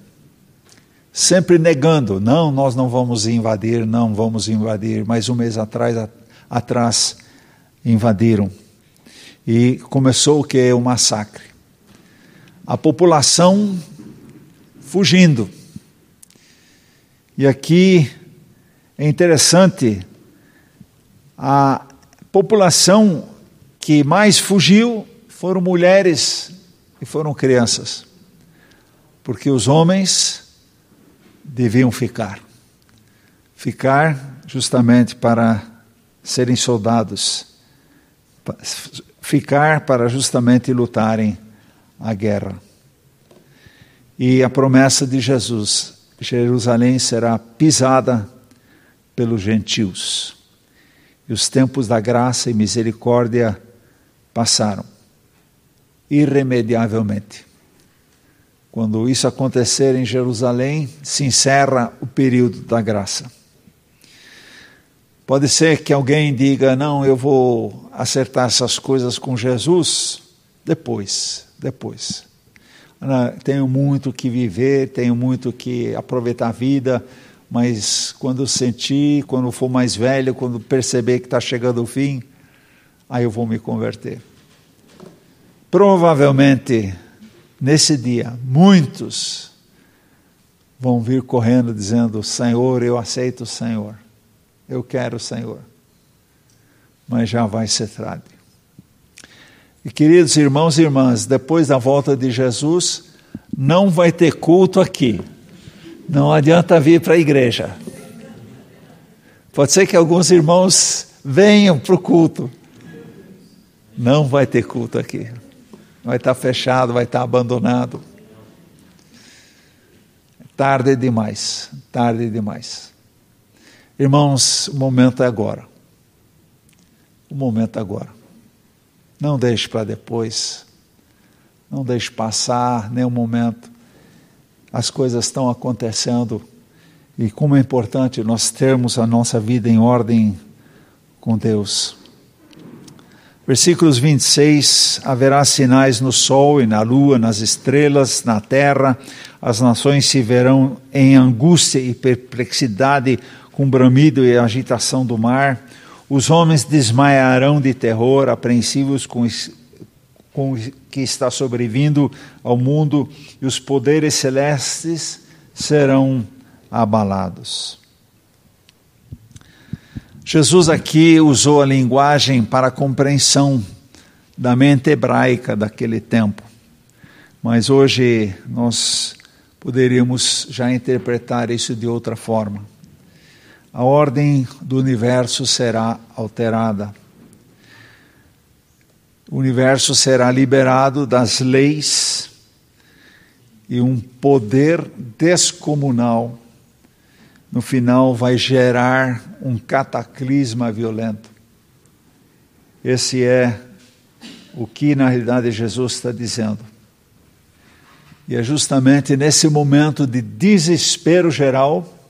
Sempre negando, não, nós não vamos invadir, não vamos invadir. Mas um mês atrás, atrás invadiram e começou o que? O massacre. A população fugindo. E aqui é interessante, a população que mais fugiu foram mulheres e foram crianças, porque os homens deviam ficar ficar justamente para serem soldados ficar para justamente lutarem a guerra. E a promessa de Jesus: Jerusalém será pisada pelos gentios. E os tempos da graça e misericórdia passaram irremediavelmente. Quando isso acontecer em Jerusalém, se encerra o período da graça. Pode ser que alguém diga: não, eu vou acertar essas coisas com Jesus depois, depois. Tenho muito que viver, tenho muito que aproveitar a vida, mas quando sentir, quando for mais velho, quando perceber que está chegando o fim, aí eu vou me converter. Provavelmente, nesse dia, muitos vão vir correndo dizendo: Senhor, eu aceito o Senhor. Eu quero, Senhor. Mas já vai ser tarde. E queridos irmãos e irmãs, depois da volta de Jesus, não vai ter culto aqui. Não adianta vir para a igreja. Pode ser que alguns irmãos venham para o culto. Não vai ter culto aqui. Vai estar fechado, vai estar abandonado. Tarde demais, tarde demais. Irmãos, o momento é agora. O momento é agora. Não deixe para depois. Não deixe passar nenhum momento. As coisas estão acontecendo e como é importante nós termos a nossa vida em ordem com Deus. Versículos 26: Haverá sinais no sol e na lua, nas estrelas, na terra, as nações se verão em angústia e perplexidade com bramido e agitação do mar. Os homens desmaiarão de terror, apreensivos com, com que está sobrevindo ao mundo, e os poderes celestes serão abalados. Jesus aqui usou a linguagem para a compreensão da mente hebraica daquele tempo, mas hoje nós poderíamos já interpretar isso de outra forma a ordem do universo será alterada. O universo será liberado das leis e um poder descomunal no final vai gerar um cataclisma violento. Esse é o que na realidade Jesus está dizendo. E é justamente nesse momento de desespero geral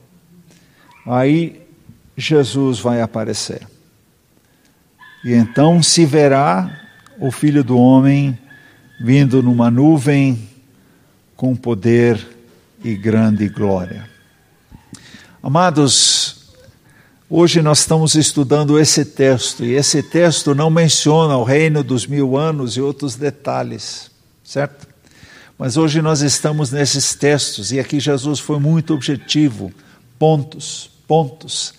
Aí Jesus vai aparecer. E então se verá o Filho do Homem vindo numa nuvem com poder e grande glória. Amados, Hoje nós estamos estudando esse texto, e esse texto não menciona o reino dos mil anos e outros detalhes, certo? Mas hoje nós estamos nesses textos, e aqui Jesus foi muito objetivo, pontos, pontos,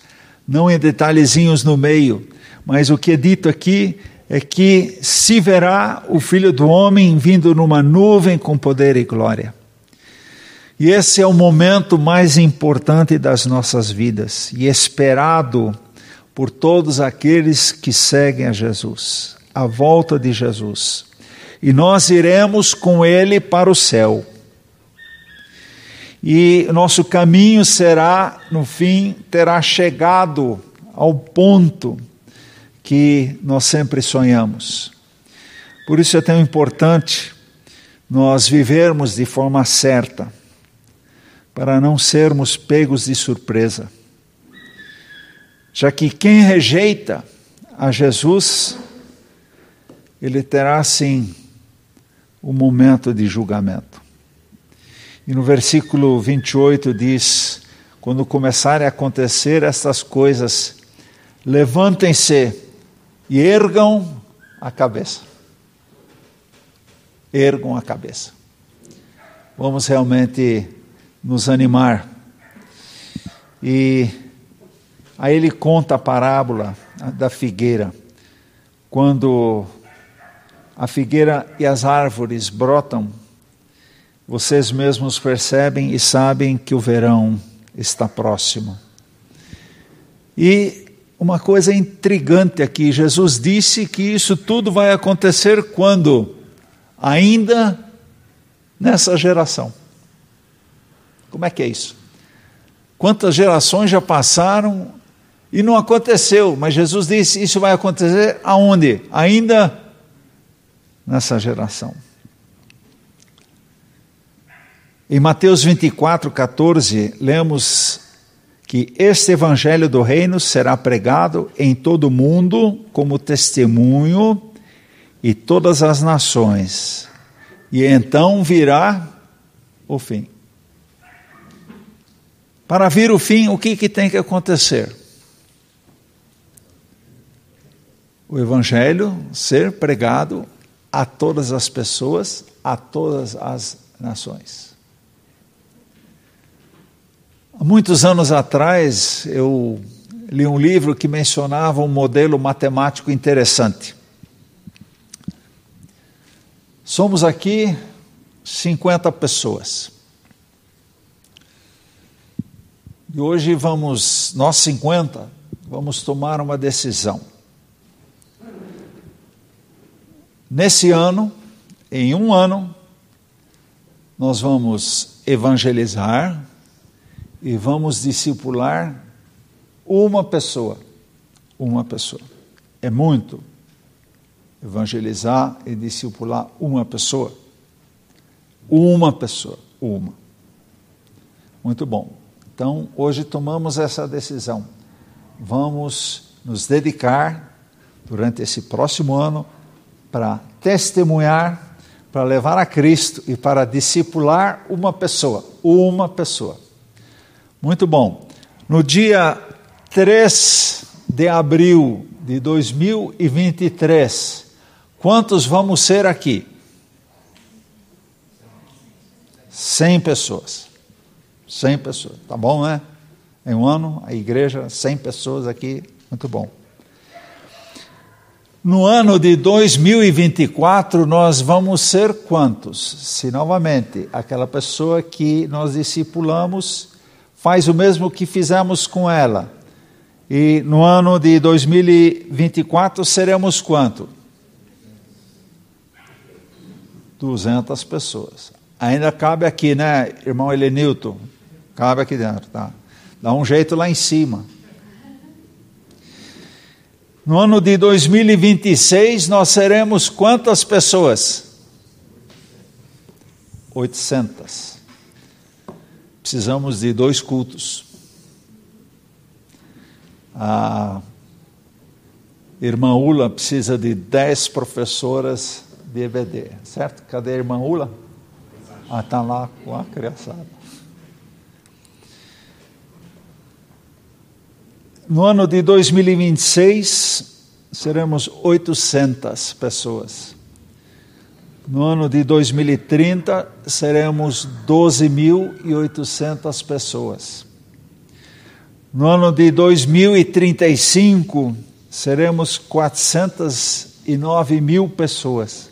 não em detalhezinhos no meio, mas o que é dito aqui é que se verá o Filho do Homem vindo numa nuvem com poder e glória. E esse é o momento mais importante das nossas vidas e esperado por todos aqueles que seguem a Jesus, a volta de Jesus. E nós iremos com Ele para o céu. E nosso caminho será, no fim, terá chegado ao ponto que nós sempre sonhamos. Por isso é tão importante nós vivermos de forma certa para não sermos pegos de surpresa. Já que quem rejeita a Jesus, ele terá sim o momento de julgamento. E no versículo 28 diz: quando começarem a acontecer estas coisas, levantem-se e ergam a cabeça. Ergam a cabeça. Vamos realmente nos animar. E aí ele conta a parábola da figueira, quando a figueira e as árvores brotam, vocês mesmos percebem e sabem que o verão está próximo. E uma coisa intrigante aqui: Jesus disse que isso tudo vai acontecer quando? Ainda nessa geração. Como é que é isso? Quantas gerações já passaram e não aconteceu, mas Jesus disse: Isso vai acontecer aonde? Ainda nessa geração. Em Mateus 24, 14, lemos que este evangelho do reino será pregado em todo o mundo como testemunho e todas as nações, e então virá o fim. Para vir o fim, o que, que tem que acontecer? O Evangelho ser pregado a todas as pessoas, a todas as nações. Há muitos anos atrás, eu li um livro que mencionava um modelo matemático interessante. Somos aqui 50 pessoas. E hoje vamos, nós 50, vamos tomar uma decisão. Nesse ano, em um ano, nós vamos evangelizar e vamos discipular uma pessoa. Uma pessoa. É muito evangelizar e discipular uma pessoa. Uma pessoa. Uma. Muito bom. Então, hoje tomamos essa decisão. Vamos nos dedicar durante esse próximo ano para testemunhar, para levar a Cristo e para discipular uma pessoa, uma pessoa. Muito bom. No dia 3 de abril de 2023, quantos vamos ser aqui? 100 pessoas. 100 pessoas, tá bom, né? Em um ano, a igreja, 100 pessoas aqui, muito bom. No ano de 2024, nós vamos ser quantos? Se novamente aquela pessoa que nós discipulamos faz o mesmo que fizemos com ela. E no ano de 2024 seremos quanto? 200 pessoas. Ainda cabe aqui, né, irmão Elenilton? Cabe aqui dentro, tá? Dá um jeito lá em cima. No ano de 2026, nós seremos quantas pessoas? 800. Precisamos de dois cultos. A irmã Ula precisa de dez professoras de EBD, certo? Cadê a irmã Ula? Ah, está lá com a criançada. No ano de 2026, seremos 800 pessoas. No ano de 2030, seremos 12.800 pessoas. No ano de 2035, seremos 409 mil pessoas.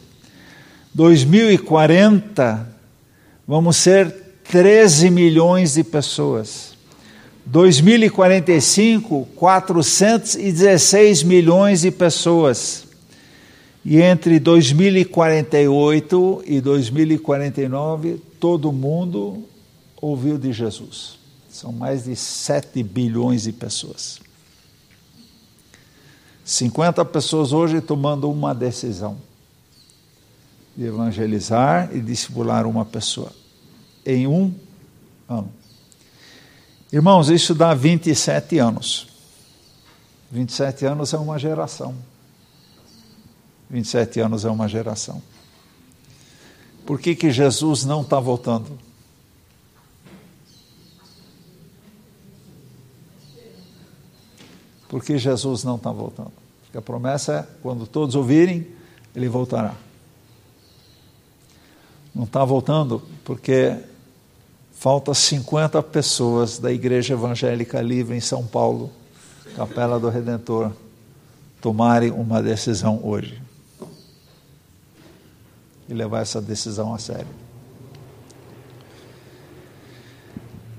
2040, vamos ser 13 milhões de pessoas. 2045, 416 milhões de pessoas. E entre 2048 e 2049, todo mundo ouviu de Jesus. São mais de 7 bilhões de pessoas. 50 pessoas hoje tomando uma decisão de evangelizar e discipular uma pessoa em um ano. Irmãos, isso dá 27 anos. 27 anos é uma geração. 27 anos é uma geração. Por que, que Jesus não está voltando? Por que Jesus não está voltando? Porque a promessa é: quando todos ouvirem, ele voltará. Não está voltando porque Falta 50 pessoas da Igreja Evangélica Livre em São Paulo, Capela do Redentor, tomarem uma decisão hoje. E levar essa decisão a sério.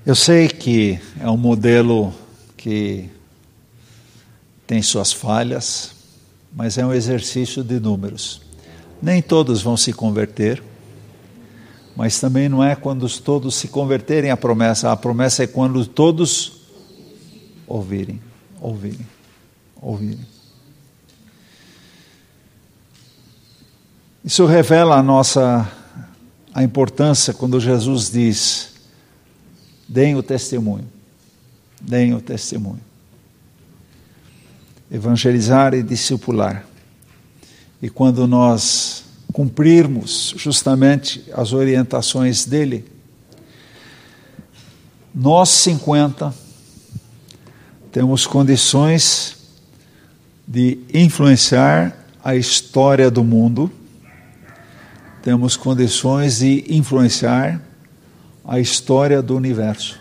Eu sei que é um modelo que tem suas falhas, mas é um exercício de números. Nem todos vão se converter mas também não é quando todos se converterem à promessa, a promessa é quando todos ouvirem, ouvirem, ouvirem. Isso revela a nossa a importância quando Jesus diz: deem o testemunho, deem o testemunho. Evangelizar e discipular. E quando nós cumprirmos justamente as orientações dele. Nós 50 temos condições de influenciar a história do mundo, temos condições de influenciar a história do universo.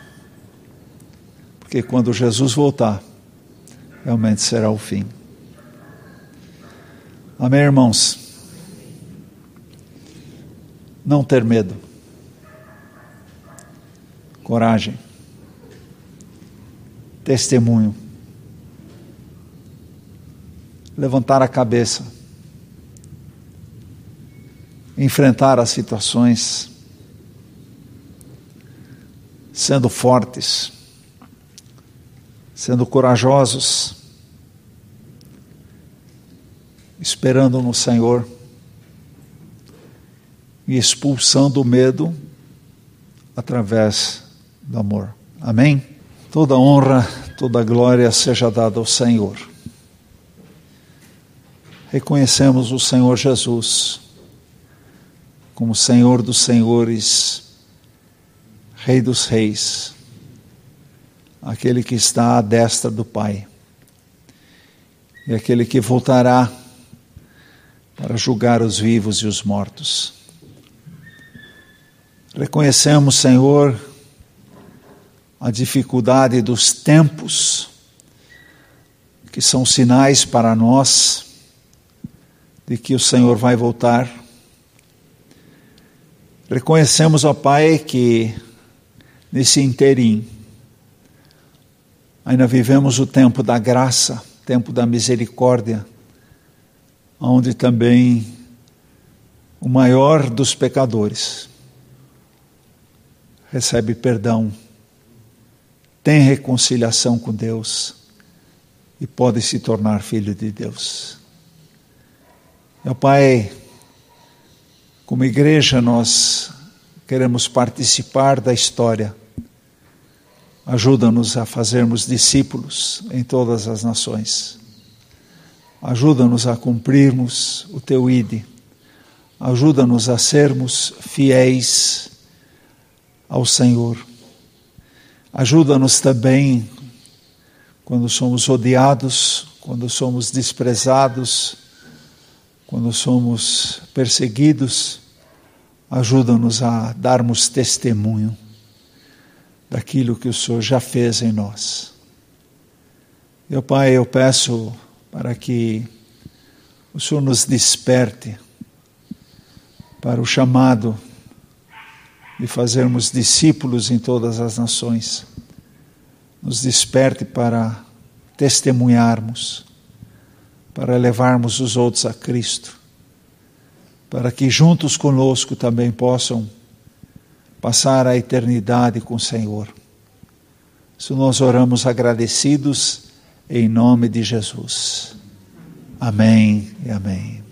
Porque quando Jesus voltar, realmente será o fim. Amém, irmãos? Não ter medo. Coragem. Testemunho. Levantar a cabeça. Enfrentar as situações. Sendo fortes. Sendo corajosos. Esperando no Senhor e expulsando o medo através do amor. Amém? Toda honra, toda glória seja dada ao Senhor. Reconhecemos o Senhor Jesus como Senhor dos Senhores, Rei dos Reis, aquele que está à destra do Pai e aquele que voltará para julgar os vivos e os mortos. Reconhecemos, Senhor, a dificuldade dos tempos, que são sinais para nós de que o Senhor vai voltar. Reconhecemos, ó Pai, que nesse interim ainda vivemos o tempo da graça, tempo da misericórdia, onde também o maior dos pecadores recebe perdão, tem reconciliação com Deus e pode se tornar filho de Deus. Meu Pai, como igreja, nós queremos participar da história. Ajuda-nos a fazermos discípulos em todas as nações. Ajuda-nos a cumprirmos o teu ID. Ajuda-nos a sermos fiéis ao Senhor. Ajuda-nos também quando somos odiados, quando somos desprezados, quando somos perseguidos, ajuda-nos a darmos testemunho daquilo que o Senhor já fez em nós. Meu Pai, eu peço para que o Senhor nos desperte para o chamado de fazermos discípulos em todas as nações. Nos desperte para testemunharmos, para levarmos os outros a Cristo, para que juntos conosco também possam passar a eternidade com o Senhor. Isso nós oramos agradecidos em nome de Jesus. Amém e amém.